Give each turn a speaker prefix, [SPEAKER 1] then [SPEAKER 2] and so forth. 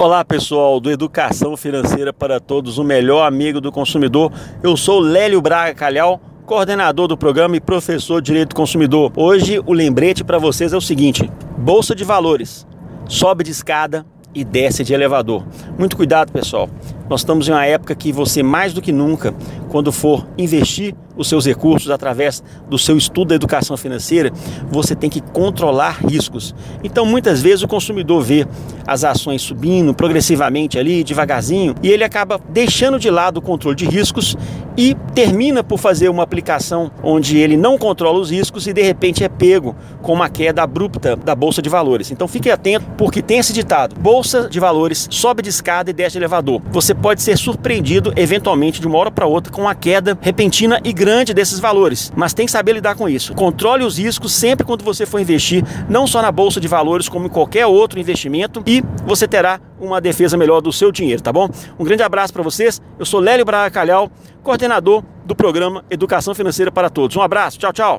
[SPEAKER 1] Olá pessoal do Educação Financeira para Todos, o melhor amigo do consumidor. Eu sou Lélio Braga Calhau, coordenador do programa e professor de Direito do Consumidor. Hoje o lembrete para vocês é o seguinte: Bolsa de Valores sobe de escada e desce de elevador. Muito cuidado, pessoal. Nós estamos em uma época que você mais do que nunca, quando for investir os seus recursos através do seu estudo da educação financeira, você tem que controlar riscos. Então, muitas vezes o consumidor vê as ações subindo progressivamente ali, devagarzinho, e ele acaba deixando de lado o controle de riscos e termina por fazer uma aplicação onde ele não controla os riscos e de repente é pego com uma queda abrupta da bolsa de valores. Então, fique atento porque tem esse ditado: bolsa de valores sobe de escada e desce de elevador. Você pode ser surpreendido eventualmente de uma hora para outra com uma queda repentina e grande grande desses valores, mas tem que saber lidar com isso. Controle os riscos sempre quando você for investir, não só na bolsa de valores, como em qualquer outro investimento, e você terá uma defesa melhor do seu dinheiro, tá bom? Um grande abraço para vocês. Eu sou Lélio Braga Calhau, coordenador do programa Educação Financeira para Todos. Um abraço, tchau, tchau.